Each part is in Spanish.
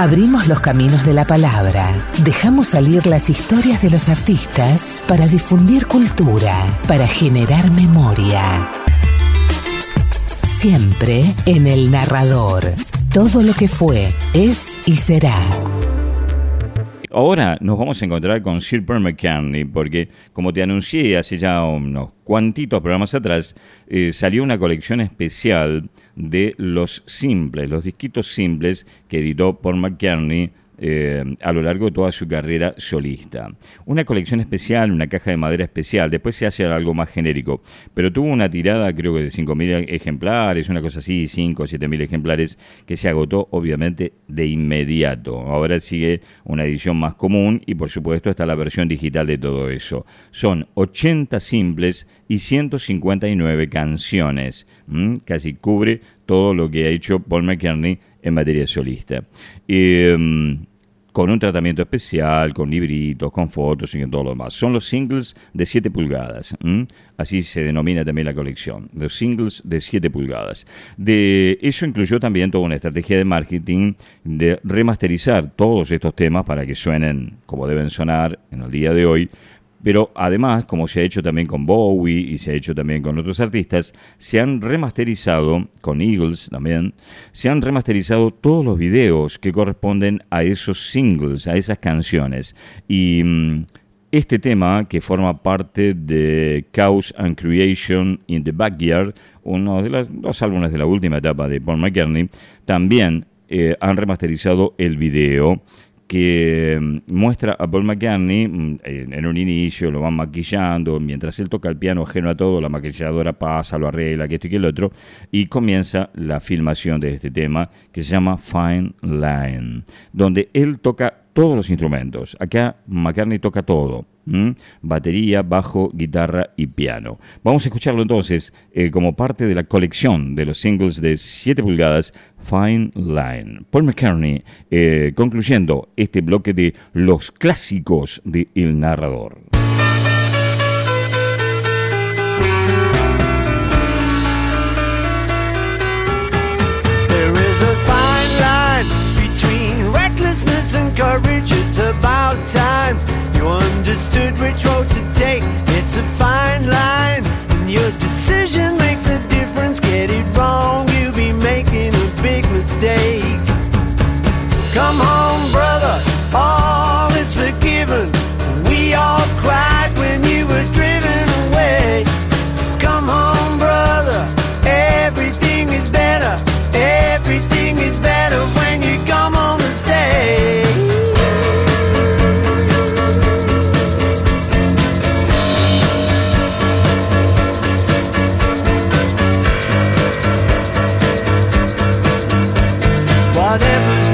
Abrimos los caminos de la palabra, dejamos salir las historias de los artistas para difundir cultura, para generar memoria. Siempre en el narrador. Todo lo que fue, es y será. Ahora nos vamos a encontrar con Sir Paul McCartney, porque como te anuncié hace ya unos cuantitos programas atrás, eh, salió una colección especial de los simples, los disquitos simples que editó Paul McCartney eh, a lo largo de toda su carrera solista. Una colección especial, una caja de madera especial, después se hace algo más genérico, pero tuvo una tirada creo que de 5.000 ejemplares, una cosa así, 5 o 7.000 ejemplares, que se agotó obviamente de inmediato. Ahora sigue una edición más común y por supuesto está la versión digital de todo eso. Son 80 simples y 159 canciones, casi cubre todo lo que ha hecho Paul McCartney en materia solista. Em, con un tratamiento especial, con libritos, con fotos y todo lo demás. Son los singles de 7 pulgadas, así se denomina también la colección, los singles de 7 pulgadas. De eso incluyó también toda una estrategia de marketing de remasterizar todos estos temas para que suenen como deben sonar en el día de hoy, pero además, como se ha hecho también con Bowie y se ha hecho también con otros artistas, se han remasterizado, con Eagles también, se han remasterizado todos los videos que corresponden a esos singles, a esas canciones. Y mm, este tema, que forma parte de Chaos and Creation in the Backyard, uno de los dos álbumes de la última etapa de Paul McCartney, también eh, han remasterizado el video que mm, muestra a Paul McCartney mm, en un inicio, lo van maquillando, mientras él toca el piano ajeno a todo, la maquilladora pasa, lo arregla, que esto y que el otro, y comienza la filmación de este tema que se llama Fine Line, donde él toca todos los instrumentos. Acá McCartney toca todo. Batería, bajo, guitarra y piano. Vamos a escucharlo entonces eh, como parte de la colección de los singles de 7 pulgadas Fine Line. Paul McCartney eh, concluyendo este bloque de los clásicos de El Narrador. Courage, it's about time you understood which road to take. It's a fine line, and your decision makes a difference. Get it wrong, you'll be making a big mistake. Come home, brother, Whatever's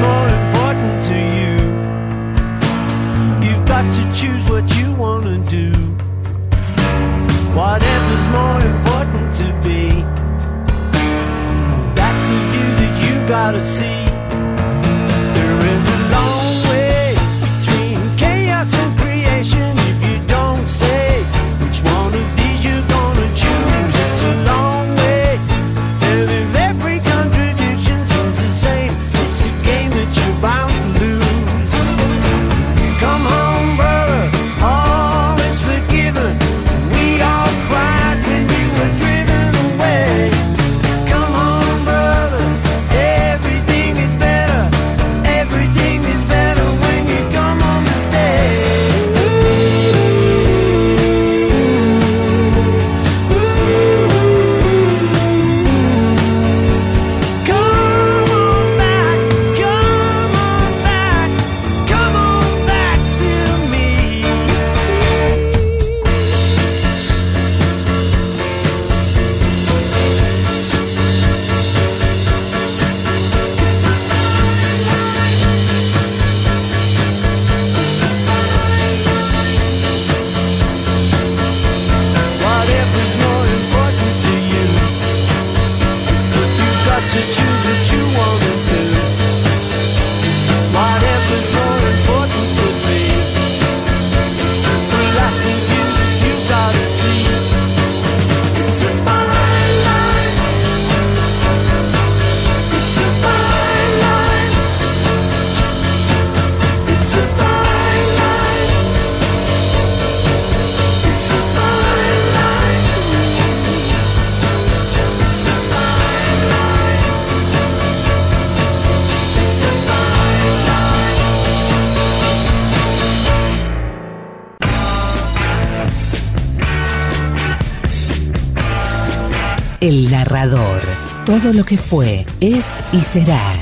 Todo lo que fue, es y será.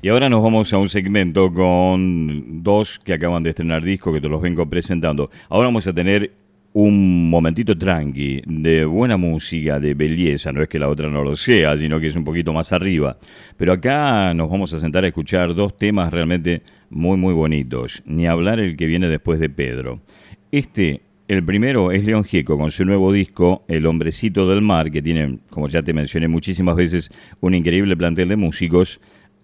Y ahora nos vamos a un segmento con dos que acaban de estrenar disco que te los vengo presentando. Ahora vamos a tener un momentito tranqui, de buena música, de belleza, no es que la otra no lo sea, sino que es un poquito más arriba. Pero acá nos vamos a sentar a escuchar dos temas realmente muy, muy bonitos. Ni hablar el que viene después de Pedro. Este, el primero es León Gieco con su nuevo disco, El Hombrecito del Mar, que tiene, como ya te mencioné muchísimas veces, un increíble plantel de músicos.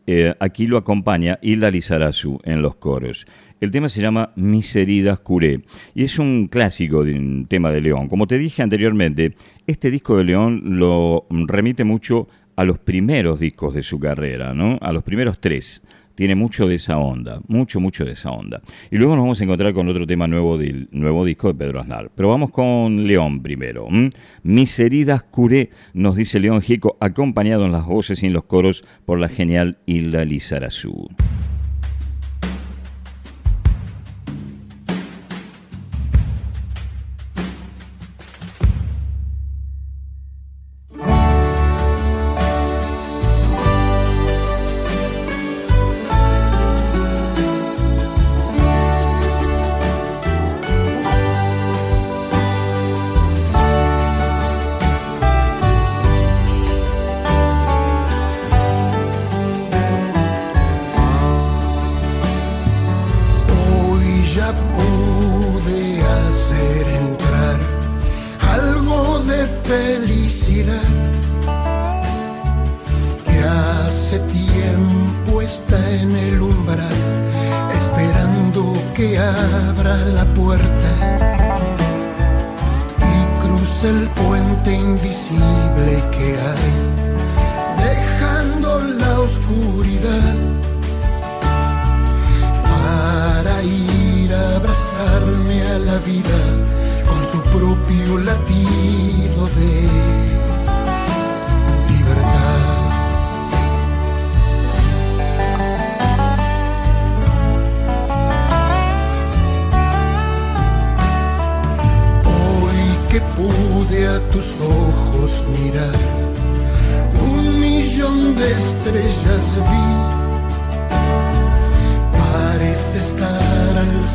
Eh, aquí lo acompaña Hilda Lizarazu en los coros. El tema se llama Mis heridas curé y es un clásico de un tema de León. Como te dije anteriormente, este disco de León lo remite mucho a los primeros discos de su carrera, ¿no? A los primeros tres tiene mucho de esa onda, mucho, mucho de esa onda. Y luego nos vamos a encontrar con otro tema nuevo del nuevo disco de Pedro Aznar. Pero vamos con León primero. Mis heridas curé, nos dice León Gieco, acompañado en las voces y en los coros por la genial Hilda Lizarazu.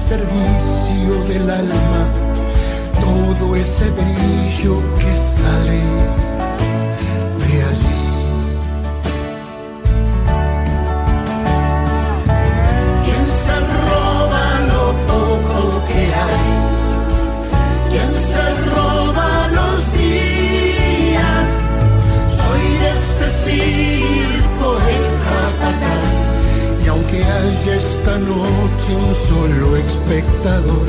servicio del alma, todo ese brillo que sale. y esta noche un solo espectador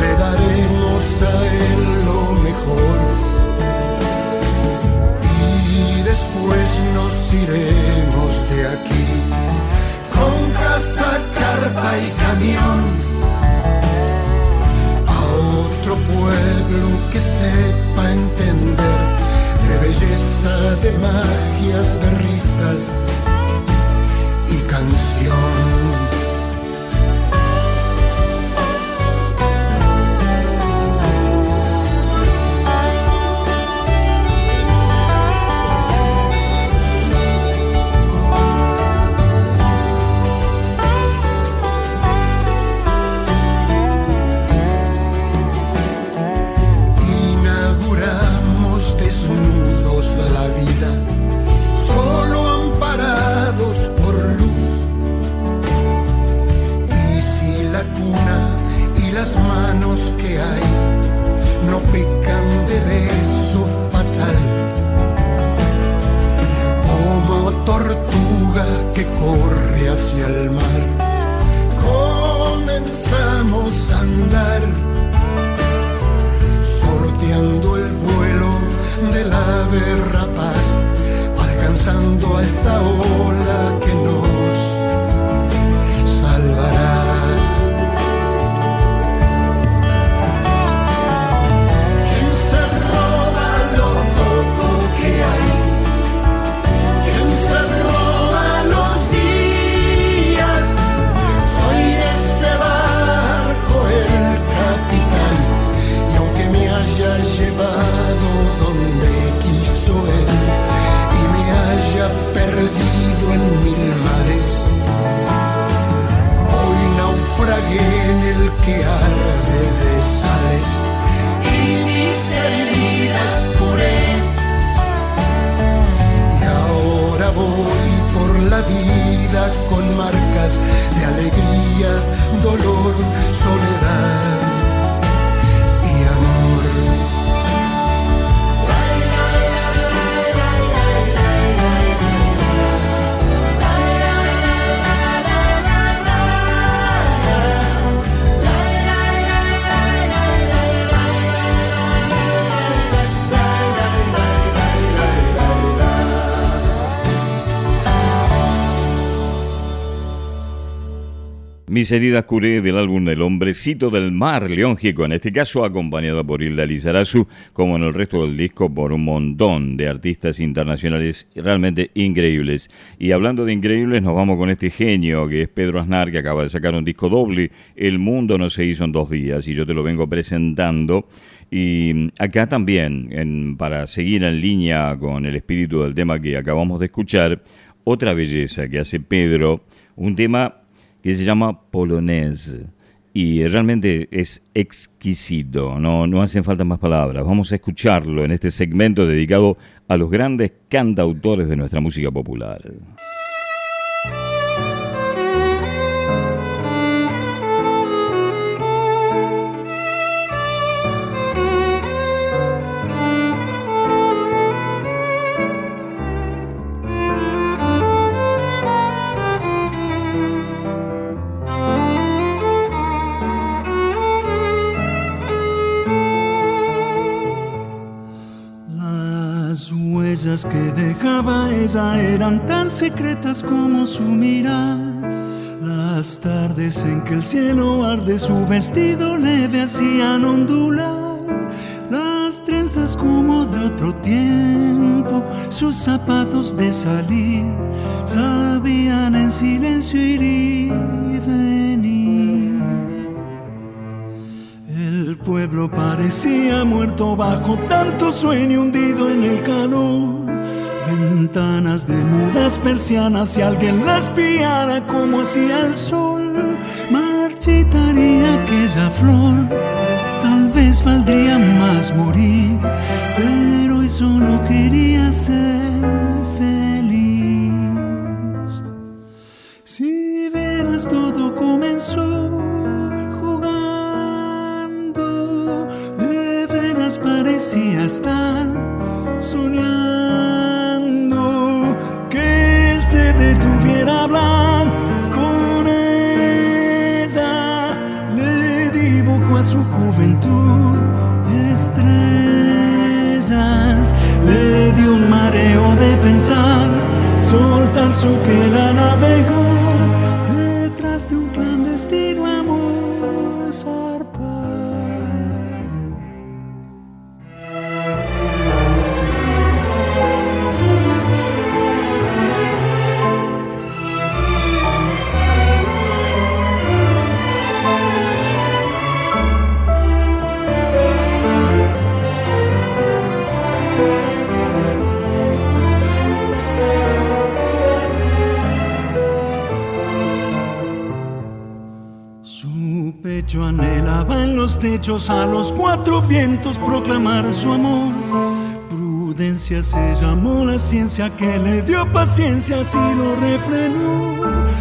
le daremos a él lo mejor. Y después nos iremos de aquí con casa, carpa y camión a otro pueblo que sepa entender de belleza, de magias, de risas canción. Mis heridas curé del álbum El hombrecito del mar, León Gieco, en este caso acompañado por Hilda Lizarazu, como en el resto del disco por un montón de artistas internacionales realmente increíbles. Y hablando de increíbles, nos vamos con este genio que es Pedro Aznar, que acaba de sacar un disco doble, El mundo no se hizo en dos días, y yo te lo vengo presentando. Y acá también, para seguir en línea con el espíritu del tema que acabamos de escuchar, otra belleza que hace Pedro, un tema que se llama Polonaise y realmente es exquisito, no, no hacen falta más palabras. Vamos a escucharlo en este segmento dedicado a los grandes cantautores de nuestra música popular. Que dejaba ella eran tan secretas como su mirar. Las tardes en que el cielo arde su vestido leve hacían ondular. Las trenzas como de otro tiempo, sus zapatos de salir, sabían en silencio ir y venir. El pueblo parecía muerto bajo tanto sueño hundido en el calor ventanas de mudas persianas, si alguien las piara como hacía el sol, marchitaría aquella flor. Tal vez valdría más morir, pero hoy solo quería ser feliz. Si veras todo comenzó parecía estar soñando se detuviera a hablar con ella, le dibujo a su juventud estrellas, le dio un mareo de pensar, soltar su que la Yo anhelaba en los techos a los cuatro vientos proclamar su amor. Prudencia se llamó la ciencia que le dio paciencia, así lo refrenó.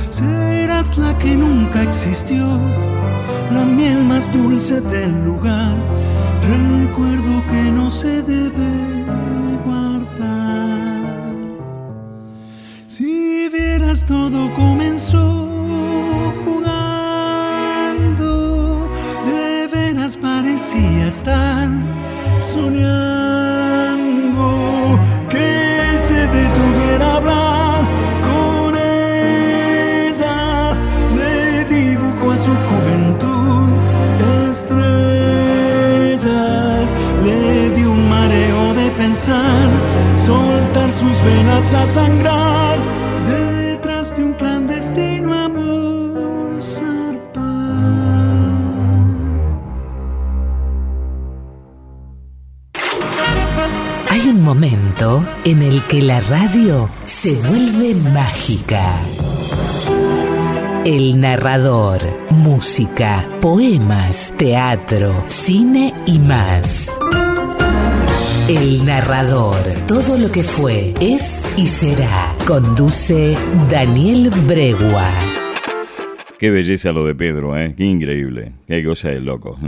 Serás la que nunca existió, la miel más dulce del lugar. Recuerdo que no se debe guardar. Si vieras todo comenzó estar soñando que se detuviera a hablar con ella. Le dibujo a su juventud estrellas, le dio un mareo de pensar, soltar sus venas a sangrar momento en el que la radio se vuelve mágica. El narrador, música, poemas, teatro, cine y más. El narrador, todo lo que fue, es y será. Conduce Daniel Bregua. Qué belleza lo de Pedro, ¿eh? Qué increíble. Qué cosa de loco.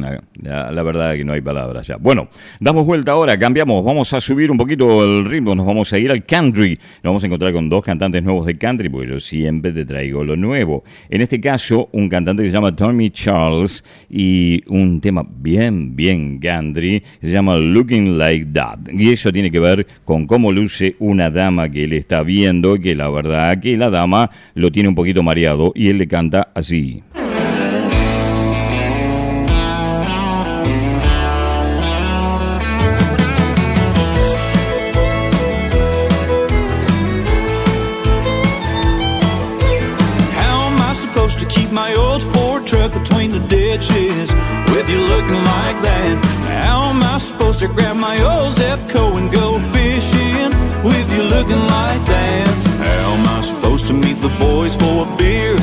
La, verdad que no hay palabras ya. Bueno, damos vuelta ahora, cambiamos. Vamos a subir un poquito el ritmo. Nos vamos a ir al country. Nos vamos a encontrar con dos cantantes nuevos de country, porque yo siempre te traigo lo nuevo. En este caso, un cantante que se llama Tommy Charles y un tema bien, bien country se llama Looking Like That. Y eso tiene que ver con cómo luce una dama que él está viendo, que la verdad que la dama lo tiene un poquito mareado y él le canta así. with you looking like that. How am I supposed to grab my old Zepco and go fishing with you looking like that? How am I supposed to meet the boys for a beer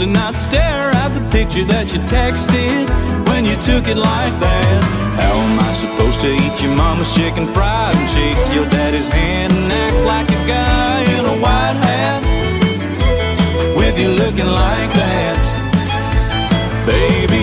Supposed not stare at the picture that you texted when you took it like that? How am I supposed to eat your mama's chicken fried and shake your daddy's hand and act like a guy in a white hat with you looking like that? Baby,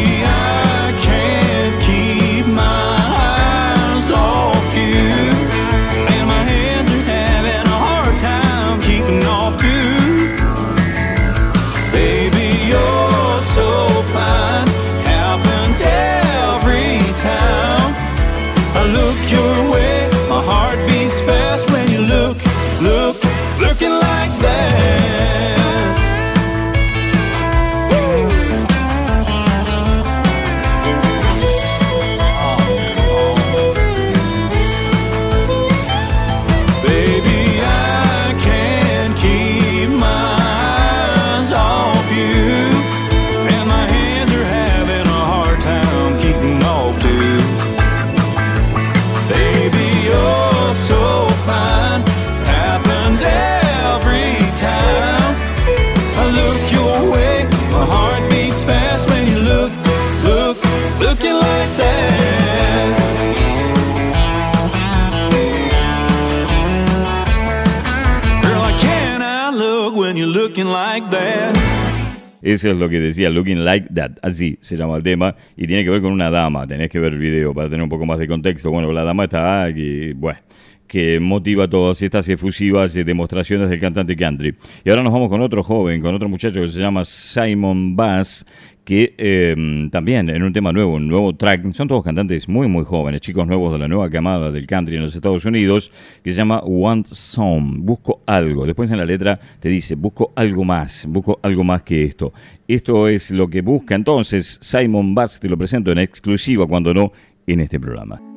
Eso es lo que decía Looking Like That, así se llama el tema, y tiene que ver con una dama, tenés que ver el video para tener un poco más de contexto. Bueno, la dama está aquí, bueno, que motiva todas estas efusivas demostraciones del cantante country. Y ahora nos vamos con otro joven, con otro muchacho que se llama Simon Bass, que eh, también en un tema nuevo, un nuevo track, son todos cantantes muy muy jóvenes, chicos nuevos de la nueva camada del country en los Estados Unidos, que se llama Want Some, busco algo. Después en la letra te dice, busco algo más, busco algo más que esto. Esto es lo que busca entonces Simon Bass, te lo presento en exclusiva, cuando no, en este programa.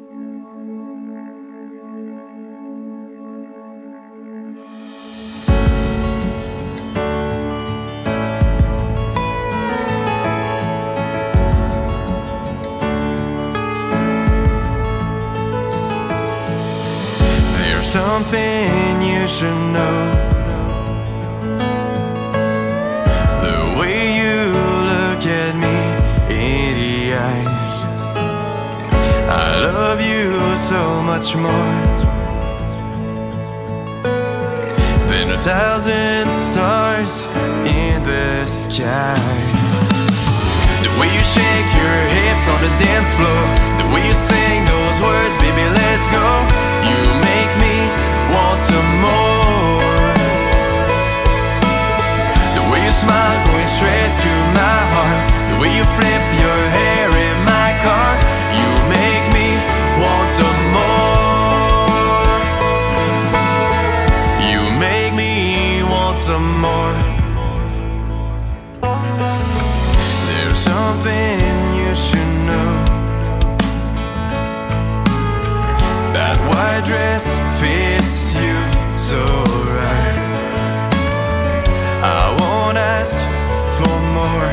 More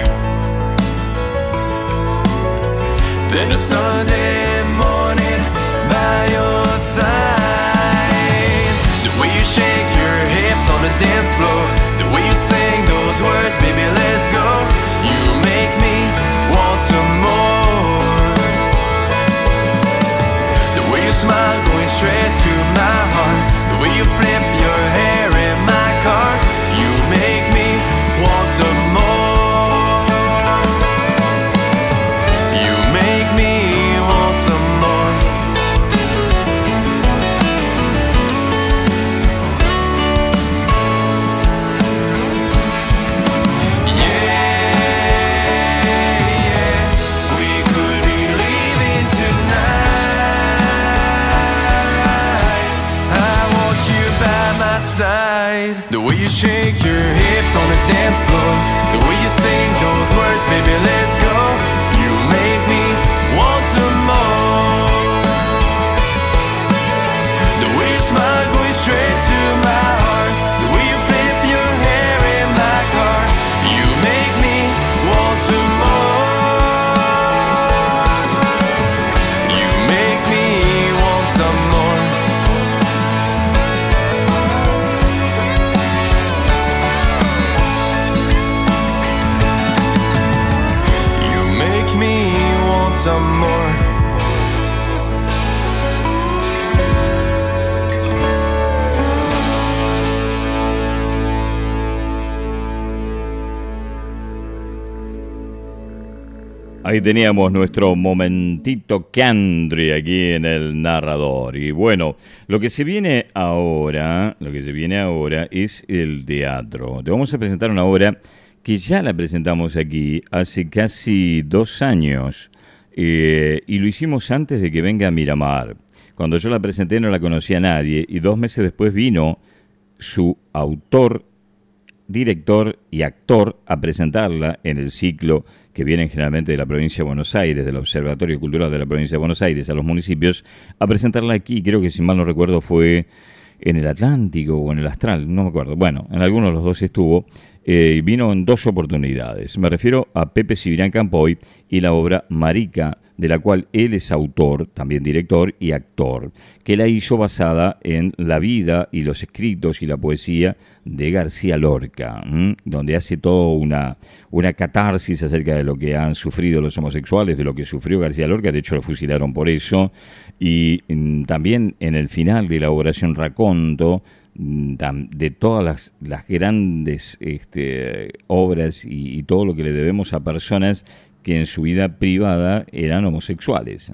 than a Sunday morning by your side. The way you shake your hips on the dance floor, the way you sing those words, baby, let's go. You make me want some more. The way you smile going straight to my heart, the way you flip shake your hips on the dance floor. The way you sing those words, baby, let's go. Ahí teníamos nuestro momentito Candri aquí en el narrador. Y bueno, lo que se viene ahora, lo que se viene ahora es el teatro. Te vamos a presentar una obra que ya la presentamos aquí hace casi dos años. eh, y lo hicimos antes de que venga a Miramar. Cuando yo la presenté no la conocía nadie y dos meses después vino su autor director y actor a presentarla en el ciclo que vienen generalmente de la provincia de Buenos Aires, del Observatorio Cultural de la provincia de Buenos Aires, a los municipios, a presentarla aquí, creo que si mal no recuerdo fue en el Atlántico o en el Astral, no me acuerdo. Bueno, en alguno de los dos estuvo, eh, vino en dos oportunidades. Me refiero a Pepe Cibrián Campoy y la obra Marica, de la cual él es autor, también director y actor, que la hizo basada en la vida y los escritos y la poesía de García Lorca, donde hace toda una, una catarsis acerca de lo que han sufrido los homosexuales, de lo que sufrió García Lorca, de hecho lo fusilaron por eso, y mm, también en el final de la Operación Raconto, mm, de todas las, las grandes este, obras y, todo lo que le debemos a personas que en su vida privada eran homosexuales.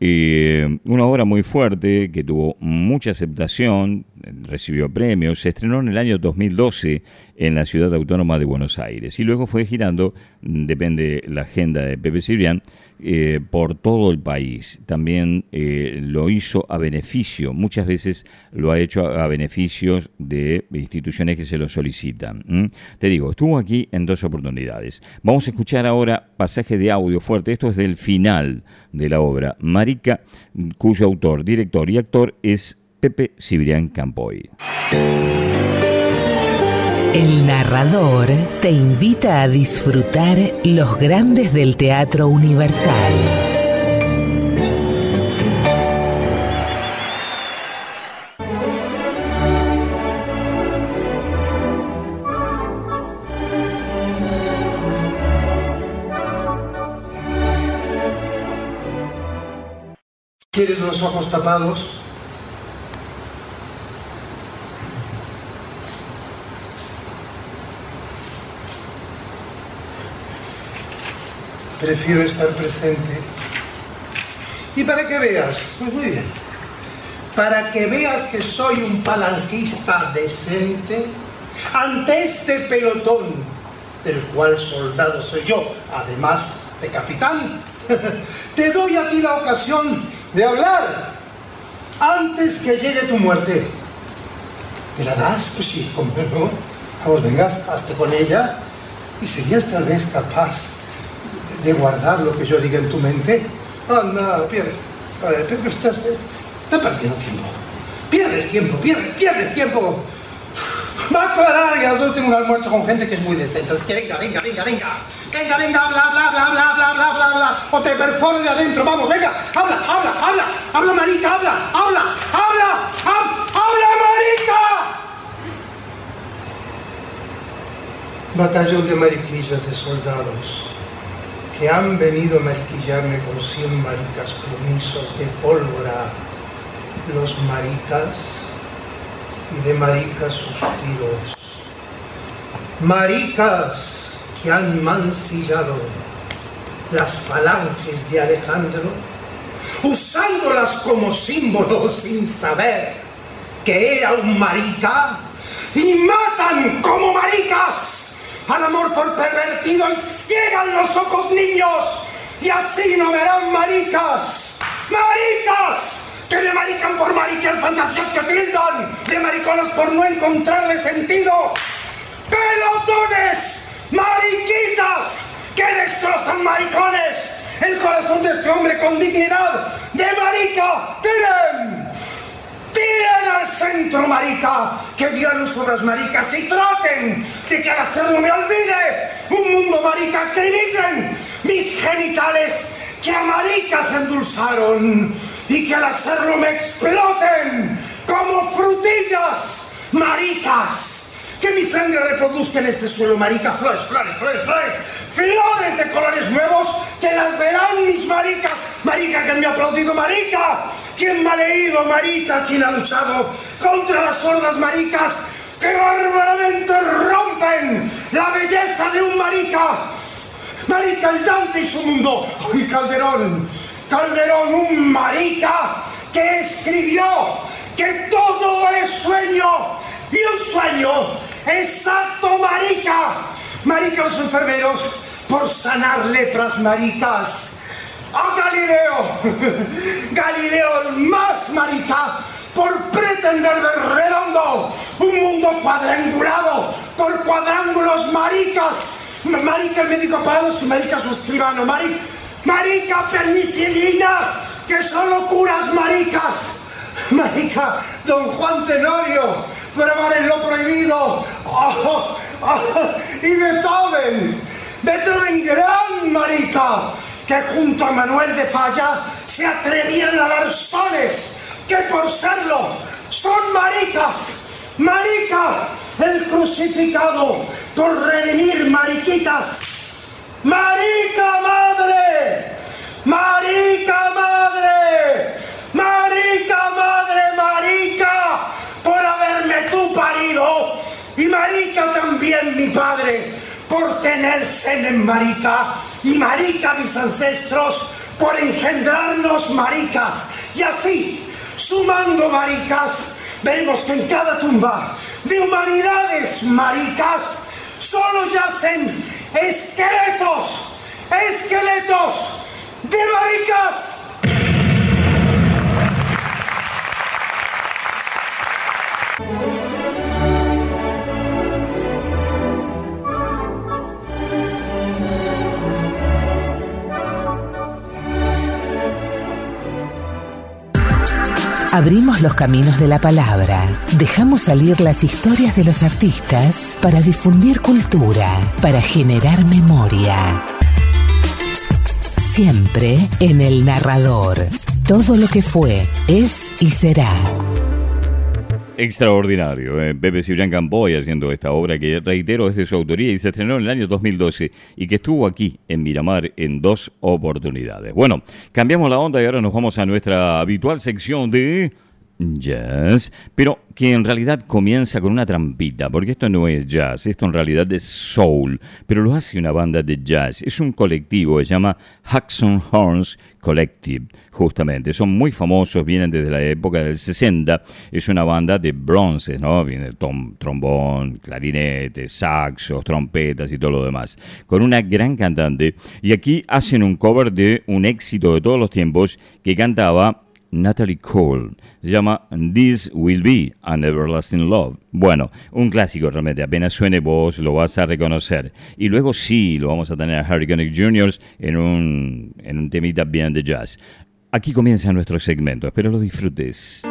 Eh, una obra muy fuerte que tuvo mucha aceptación, recibió premios, se estrenó en el año 2012 en la ciudad autónoma de Buenos Aires y luego fue girando, mm, depende la agenda de Pepe Cibrián, eh, por todo el país. También eh, lo hizo a beneficio, muchas veces lo ha hecho a, a beneficios de instituciones que se lo solicitan. Te digo, estuvo aquí en dos oportunidades. Vamos a escuchar ahora pasaje de audio fuerte, esto es del final de la obra Marica, cuyo autor, director y actor es Pepe Cibrián Campoy. El narrador te invita a disfrutar los grandes del teatro universal. ¿Quieres los ojos tapados? Prefiero estar presente. ¿Y para que veas? Pues muy bien. Para que veas que soy un falangista decente ante este pelotón, del cual soldado soy yo, además de capitán. Te doy a ti la ocasión de hablar antes que llegue tu muerte. ¿Me la das? Pues sí, como no. Vamos, vengas, hazte con ella y serías tal vez capaz de guardar lo que yo diga en tu mente. Anda, pierde. Vale, pero estás, estás perdiendo tiempo. Pierdes tiempo, pierdes, pierdes tiempo. Va a aclarar, ya yo tengo un almuerzo con gente que es muy decente. Así que venga, venga, venga, venga. Venga, venga, bla, bla, bla, bla, bla, bla, bla, bla. O te perforo de adentro. Vamos, venga. Habla, habla, habla. Habla, marica, habla, habla, habla, habla, habla, marica. Batallón de mariquillas de soldados que han venido a mariquillarme con cien maricas plumisos de pólvora. Los maricas y de maricas sus tiros. Maricas que han mancillado las falanges de Alejandro, usándolas como símbolo sin saber que era un marica, y matan como maricas al amor por pervertido y ciegan los ojos niños, y así no verán maricas, maricas, que me marican por mariquear fantasías que tildan de mariconas por no encontrarle sentido. ¡Pelotones! ¡Mariquitas! que destrozan maricones! El corazón de este hombre con dignidad de marica. ¡Tiren! ¡Tiren al centro, marica! Que sus obras maricas y traten de que al hacerlo me olvide un mundo marica. Acribillen mis genitales que a maricas endulzaron y que al hacerlo me exploten como frutillas maricas. Que mi sangre reproduzca en este suelo, marica, flores, flores, flores, flores, flores de colores nuevos, que las verán mis maricas. Marica que me ha aplaudido, marica. ¿Quién me ha leído, marica? ¿Quién ha luchado contra las sordas maricas que bárbaramente rompen la belleza de un marica? Marica el Dante y su mundo. ¡Ay, Calderón! Calderón, un marica que escribió que todo es sueño y un sueño exacto, marica. Marica los enfermeros por sanar letras maricas. A Galileo, Galileo el más marica por pretender ver redondo un mundo cuadrangulado por cuadrángulos maricas. Marica el médico parado, su marica su escribano, marica, marica que solo curas maricas. Marica, don Juan Tenorio, grabar en lo prohibido. Oh, oh, y Beethoven, Beethoven gran marica, que junto a Manuel de Falla se atrevieron a dar sones, que por serlo son maricas. Marica, el crucificado por redimir mariquitas. Marica madre, marica madre, marica madre, marica, por haberme tú parido. Y marica también mi padre, por tener semen marica. Y marica mis ancestros, por engendrarnos maricas. Y así, sumando maricas, vemos que en cada tumba de humanidades maricas solo yacen esqueletos, esqueletos de maricas. Abrimos los caminos de la palabra, dejamos salir las historias de los artistas para difundir cultura, para generar memoria. Siempre en el narrador. Todo lo que fue, es y será. Extraordinario, eh. Pepe Cibrián haciendo esta obra que, reitero, es de su autoría y se estrenó en el año 2012 y que estuvo aquí en Miramar en dos oportunidades. Bueno, cambiamos la onda y ahora nos vamos a nuestra habitual sección de jazz, pero que en realidad comienza con una trampita, porque esto no es jazz, esto en realidad es soul, pero lo hace una banda de jazz. Es un colectivo, se llama Hudson Horns Collective, justamente. Son muy famosos, vienen desde la época del 60. Es una banda de bronces, ¿no? Viene tom, trombón, clarinete, saxos, trompetas y todo lo demás. Con una gran cantante. Y aquí hacen un cover de un éxito de todos los tiempos que cantaba Natalie Cole. Se llama This Will Be an Everlasting Love. Bueno, un clásico realmente. Apenas suene vos lo vas a reconocer. Y luego sí lo vamos a tener a Harry Connick Jr. en un, en un temita bien de jazz. Aquí comienza nuestro segmento. Espero lo disfrutes.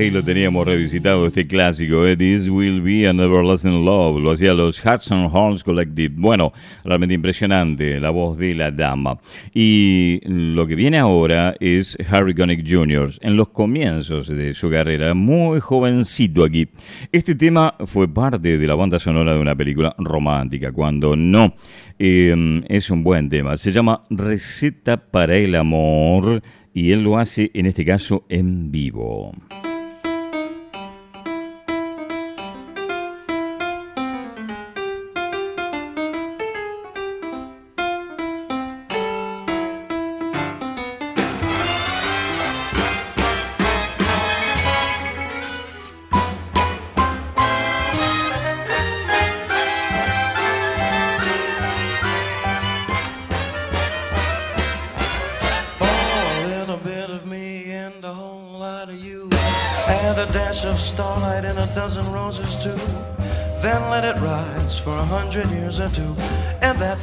Ahí lo teníamos revisitado, este clásico, eh, This Will Be an Everlasting Love, lo hacía los Hudson Horns Collective. Bueno, realmente impresionante, la voz de la dama. Y lo que viene ahora es Harry Connick Jr., en los comienzos de su carrera, muy jovencito aquí. Este tema fue parte de la banda sonora de una película romántica, cuando no, eh, es un buen tema. Se llama Receta para el Amor y él lo hace en este caso en vivo.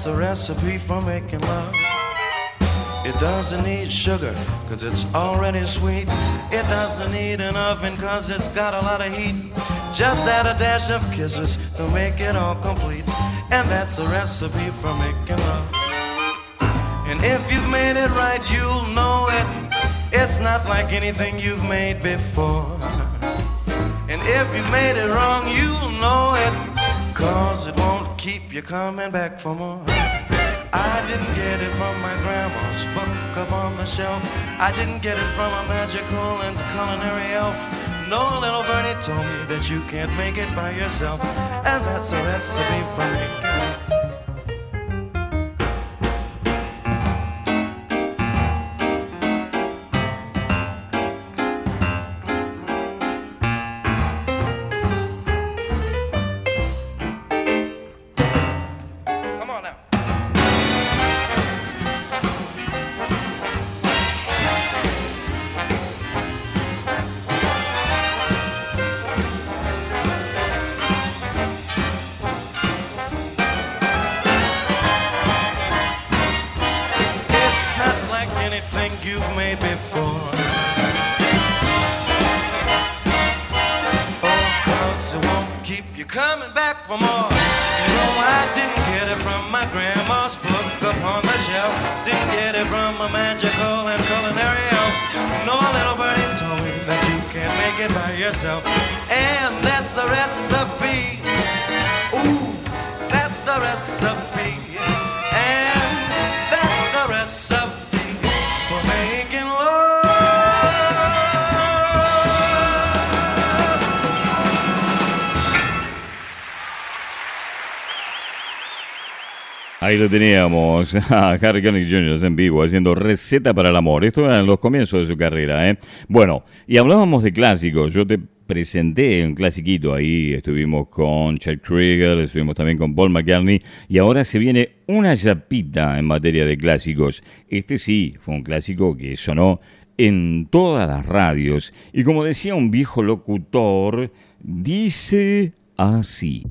A recipe for making love. It doesn't need sugar, cause it's already sweet. It doesn't need an oven, cause it's got a lot of heat. Just add a dash of kisses to make it all complete. And that's a recipe for making love. And if you've made it right, you'll know it. It's not like anything you've made before. And if you made it wrong, you'll know it. Cause it won't keep you coming back for more. I didn't get it from my grandma's book up on the shelf. I didn't get it from a magical and culinary elf. No little birdie told me that you can't make it by yourself. And that's a recipe for making Lo teníamos a Harry Connick Jr. en vivo haciendo receta para el amor. Esto era en los comienzos de su carrera. ¿eh? Bueno, y hablábamos de clásicos. Yo te presenté un clasiquito ahí. Estuvimos con Chuck Krieger, estuvimos también con Paul McCartney. Y ahora se viene una chapita en materia de clásicos. Este sí fue un clásico que sonó en todas las radios. Y como decía un viejo locutor, dice así.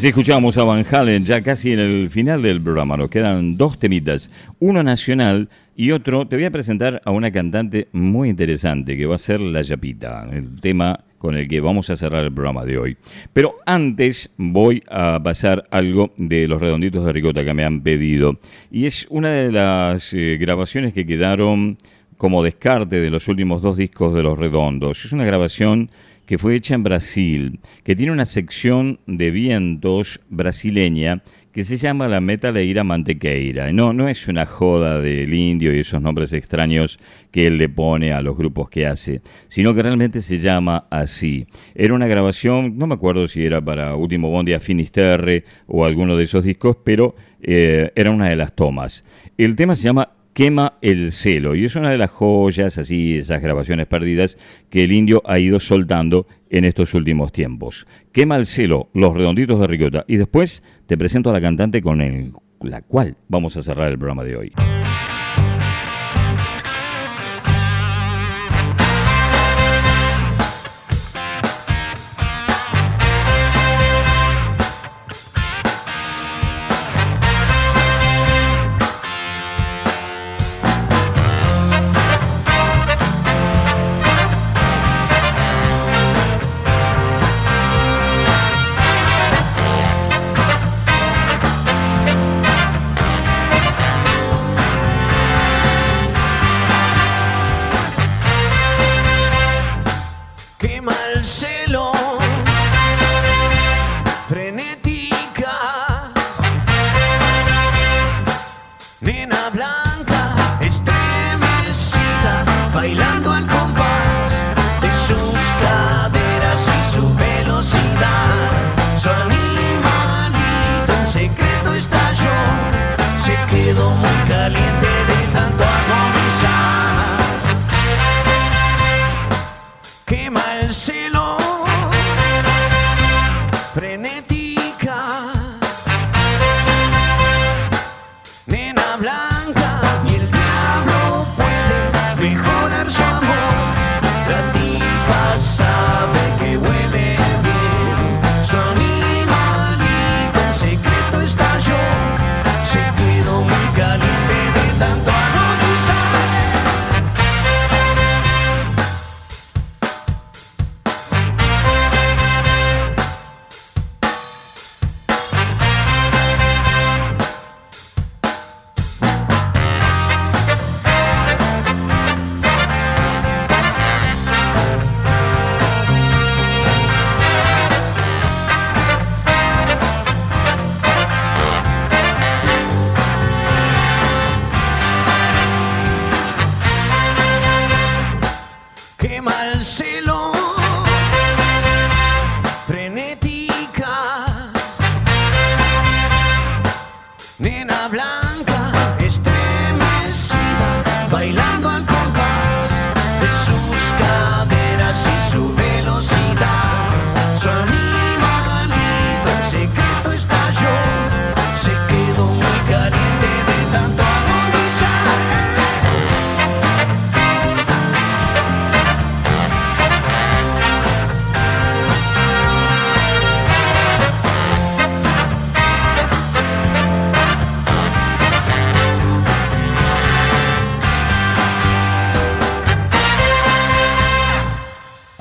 Así escuchamos a Van Halen ya casi en el final del programa. Nos quedan dos temitas, uno nacional y otro. Te voy a presentar a una cantante muy interesante que va a ser La Yapita, el tema con el que vamos a cerrar el programa de hoy. Pero antes voy a pasar algo de los redonditos de ricota que me han pedido. Y es una de las eh, grabaciones que quedaron como descarte de los últimos dos discos de los redondos. Es una grabación que fue hecha en Brasil, que tiene una sección de vientos brasileña que se llama la Metaleira Mantequeira. No, no es una joda del indio y esos nombres extraños que él le pone a los grupos que hace, sino que realmente se llama así. Era una grabación, no me acuerdo si era para Último Bondi a Finisterre o alguno de esos discos, pero eh, era una de las tomas. El tema se llama Quema el celo. Y es una de las joyas, así, esas grabaciones perdidas que el indio ha ido soltando en estos últimos tiempos. Quema el celo, los redonditos de Ricota. Y después te presento a la cantante con el, la cual vamos a cerrar el programa de hoy.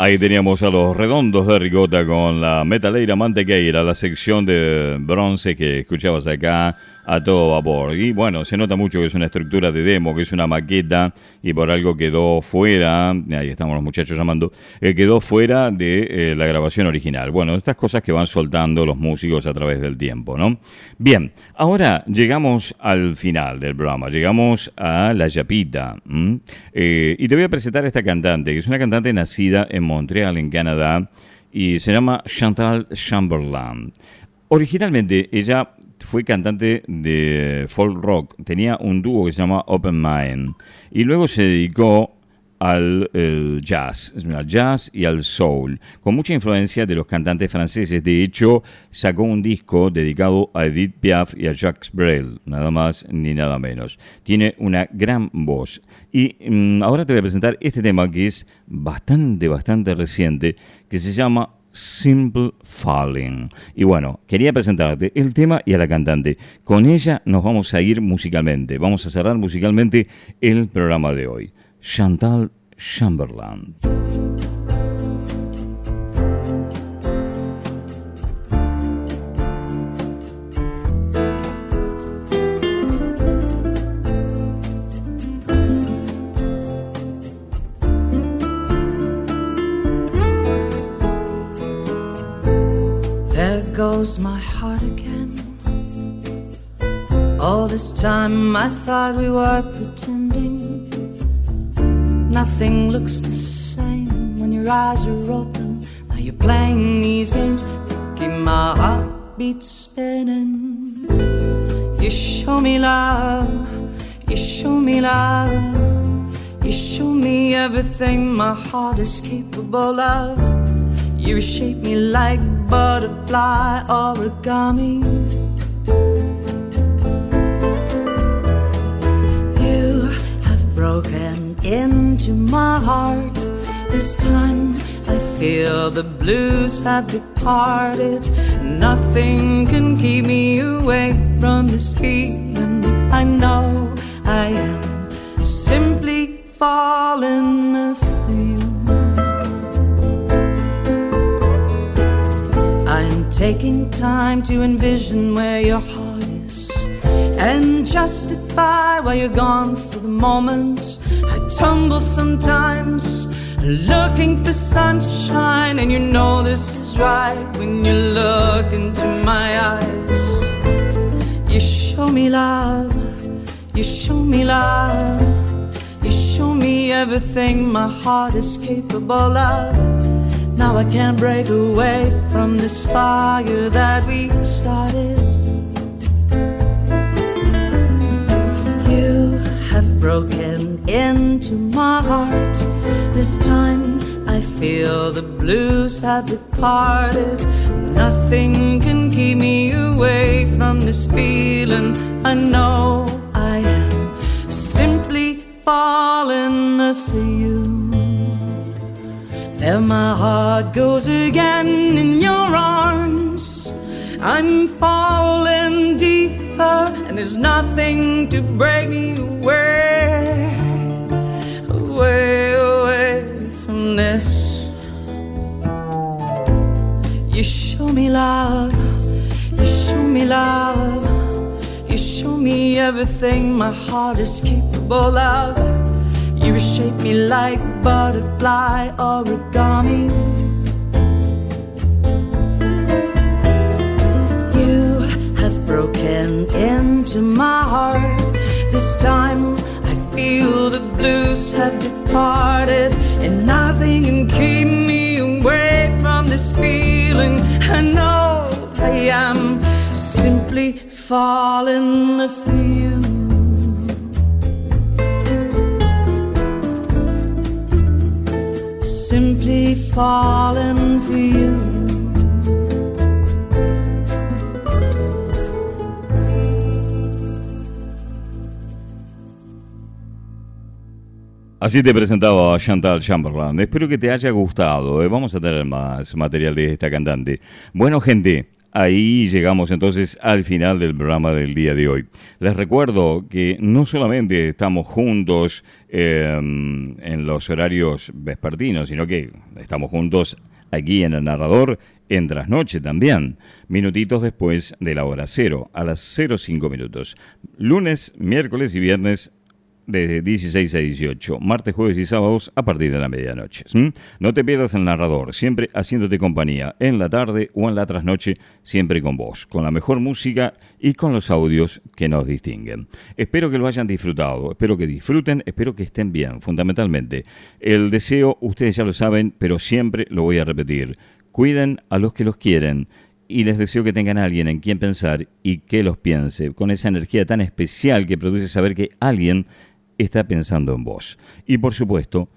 Ahí teníamos a los redondos de Rigota con la metaleira mantequeira, la sección de bronce que escuchabas acá a todo vapor. Y bueno, se nota mucho que es una estructura de demo, que es una maqueta y por algo quedó fuera, ahí estamos los muchachos llamando, eh, quedó fuera de eh, la grabación original. Bueno, estas cosas que van soltando los músicos a través del tiempo, ¿no? Bien, ahora llegamos al final del programa, llegamos a La Yapita. Eh, y te voy a presentar a esta cantante, que es una cantante nacida en Montreal, en Canadá, y se llama Chantal Chamberlain. Originalmente ella fue cantante de folk rock, tenía un dúo que se llama Open Mind y luego se dedicó al jazz, al jazz y al soul, con mucha influencia de los cantantes franceses. De hecho, sacó un disco dedicado a Edith Piaf y a Jacques Brel, nada más ni nada menos. Tiene una gran voz. Y mm, ahora te voy a presentar este tema que es bastante, bastante reciente, que se llama Simple Falling. Y bueno, quería presentarte el tema y a la cantante. Con ella nos vamos a ir musicalmente. Vamos a cerrar musicalmente el programa de hoy. Chantal Chamberlain. Goes my heart again. All this time I thought we were pretending. Nothing looks the same when your eyes are open. Now you're playing these games to keep my heartbeat spinning. You show me love, you show me love, you show me everything my heart is capable of. You shape me like butterfly origami. You have broken into my heart. This time I feel the blues have departed. Nothing can keep me away from this feeling. I know I am simply falling taking time to envision where your heart is and justify why you're gone for the moment. I tumble sometimes looking for sunshine, and you know this is right when you look into my eyes. You show me love, you show me love, you show me everything my heart is capable of. Now I can't break away from this fire that we started. You have broken into my heart. This time I feel the blues have departed. Nothing can keep me away from this feeling. I know I am simply falling for you. There my heart goes again in your arms. I'm falling deeper, and there's nothing to break me away, away, away from this. You show me love, you show me love, you show me everything my heart is capable of. You shape me like butterfly origami. You have broken into my heart. This time I feel the blues have departed, and nothing can keep me away from this feeling. I know I am simply falling for you. Falling for you. Así te presentaba Chantal Chamberlain. Espero que te haya gustado. ¿eh? Vamos a tener más material de esta cantante. Bueno, gente, ahí llegamos entonces al final del programa del día de hoy. Les recuerdo que no solamente estamos juntos eh, en los horarios vespertinos, sino que estamos juntos aquí en el narrador en trasnoche también, minutitos después de la hora cero, a las 05 minutos. Lunes, miércoles y viernes de 16 a 18, martes, jueves y sábados a partir de la medianoche. No te pierdas el narrador, siempre haciéndote compañía, en la tarde o en la trasnoche, siempre con vos, con la mejor música y con los audios que nos distinguen. Espero que lo hayan disfrutado, espero que disfruten, espero que estén bien, fundamentalmente. El deseo, ustedes ya lo saben, pero siempre lo voy a repetir. Cuiden a los que los quieren y les deseo que tengan a alguien en quien pensar y que los piense, con esa energía tan especial que produce saber que alguien está pensando en vos. Y por supuesto,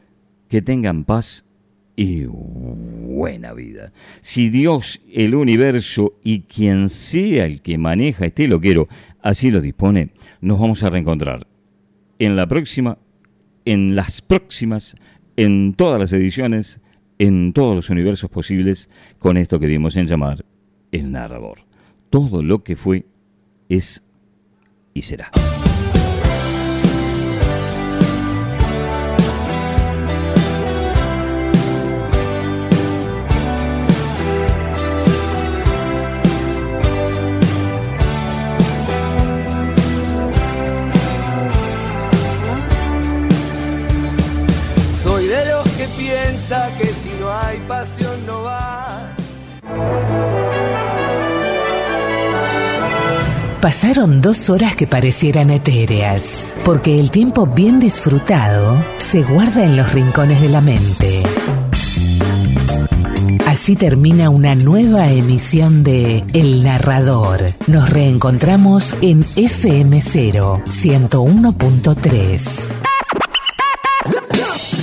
que tengan paz y buena vida. Si Dios, el universo y quien sea el que maneja este loquero así lo dispone, nos vamos a reencontrar en la próxima, en las próximas, en todas las ediciones en todos los universos posibles con esto que dimos en llamar el narrador. Todo lo que fue, es y será. Pasión no va. Pasaron dos horas que parecieran etéreas, porque el tiempo bien disfrutado se guarda en los rincones de la mente. Así termina una nueva emisión de El Narrador. Nos reencontramos en FM0 101.3.